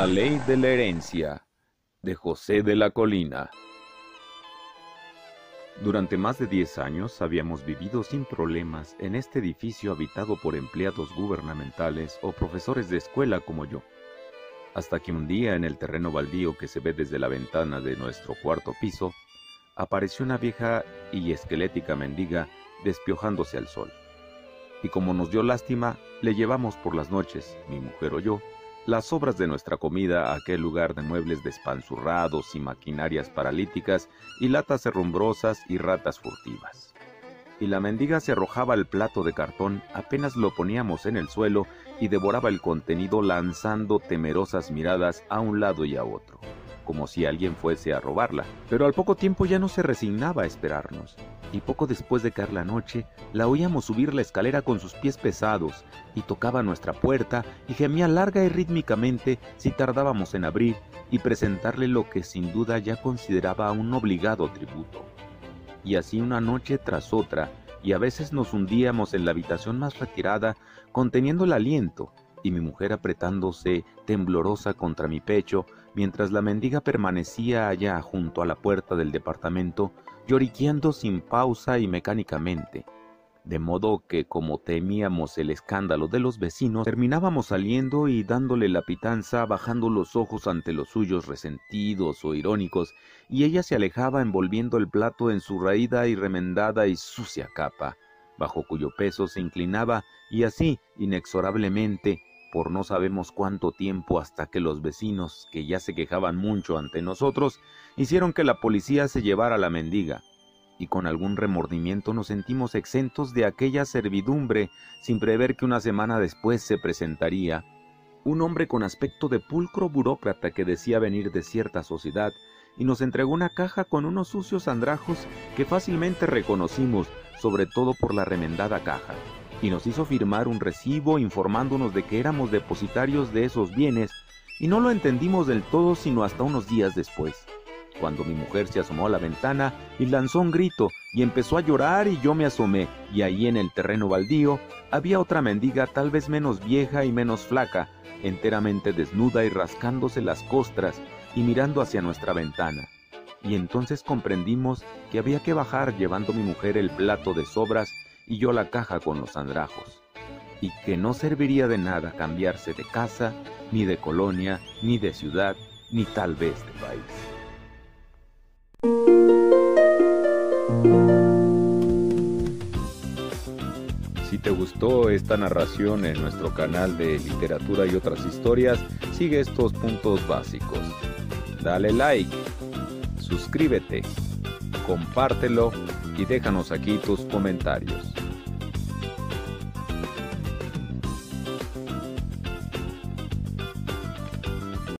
La ley de la herencia de José de la Colina. Durante más de 10 años habíamos vivido sin problemas en este edificio habitado por empleados gubernamentales o profesores de escuela como yo. Hasta que un día en el terreno baldío que se ve desde la ventana de nuestro cuarto piso, apareció una vieja y esquelética mendiga despiojándose al sol. Y como nos dio lástima, le llevamos por las noches, mi mujer o yo, las sobras de nuestra comida a aquel lugar de muebles despanzurrados y maquinarias paralíticas y latas herrumbrosas y ratas furtivas. Y la mendiga se arrojaba al plato de cartón apenas lo poníamos en el suelo y devoraba el contenido lanzando temerosas miradas a un lado y a otro como si alguien fuese a robarla, pero al poco tiempo ya no se resignaba a esperarnos, y poco después de caer la noche, la oíamos subir la escalera con sus pies pesados, y tocaba nuestra puerta y gemía larga y rítmicamente si tardábamos en abrir y presentarle lo que sin duda ya consideraba un obligado tributo. Y así una noche tras otra, y a veces nos hundíamos en la habitación más retirada, conteniendo el aliento, y mi mujer apretándose temblorosa contra mi pecho, mientras la mendiga permanecía allá junto a la puerta del departamento, lloriqueando sin pausa y mecánicamente. De modo que, como temíamos el escándalo de los vecinos, terminábamos saliendo y dándole la pitanza, bajando los ojos ante los suyos resentidos o irónicos, y ella se alejaba envolviendo el plato en su raída y remendada y sucia capa, bajo cuyo peso se inclinaba, y así, inexorablemente, por no sabemos cuánto tiempo hasta que los vecinos, que ya se quejaban mucho ante nosotros, hicieron que la policía se llevara la mendiga, y con algún remordimiento nos sentimos exentos de aquella servidumbre sin prever que una semana después se presentaría un hombre con aspecto de pulcro burócrata que decía venir de cierta sociedad y nos entregó una caja con unos sucios andrajos que fácilmente reconocimos, sobre todo por la remendada caja y nos hizo firmar un recibo informándonos de que éramos depositarios de esos bienes y no lo entendimos del todo sino hasta unos días después, cuando mi mujer se asomó a la ventana y lanzó un grito y empezó a llorar y yo me asomé y ahí en el terreno baldío había otra mendiga tal vez menos vieja y menos flaca, enteramente desnuda y rascándose las costras y mirando hacia nuestra ventana. Y entonces comprendimos que había que bajar llevando mi mujer el plato de sobras y yo la caja con los andrajos, y que no serviría de nada cambiarse de casa, ni de colonia, ni de ciudad, ni tal vez de país. Si te gustó esta narración en nuestro canal de literatura y otras historias, sigue estos puntos básicos. Dale like, suscríbete, compártelo y déjanos aquí tus comentarios.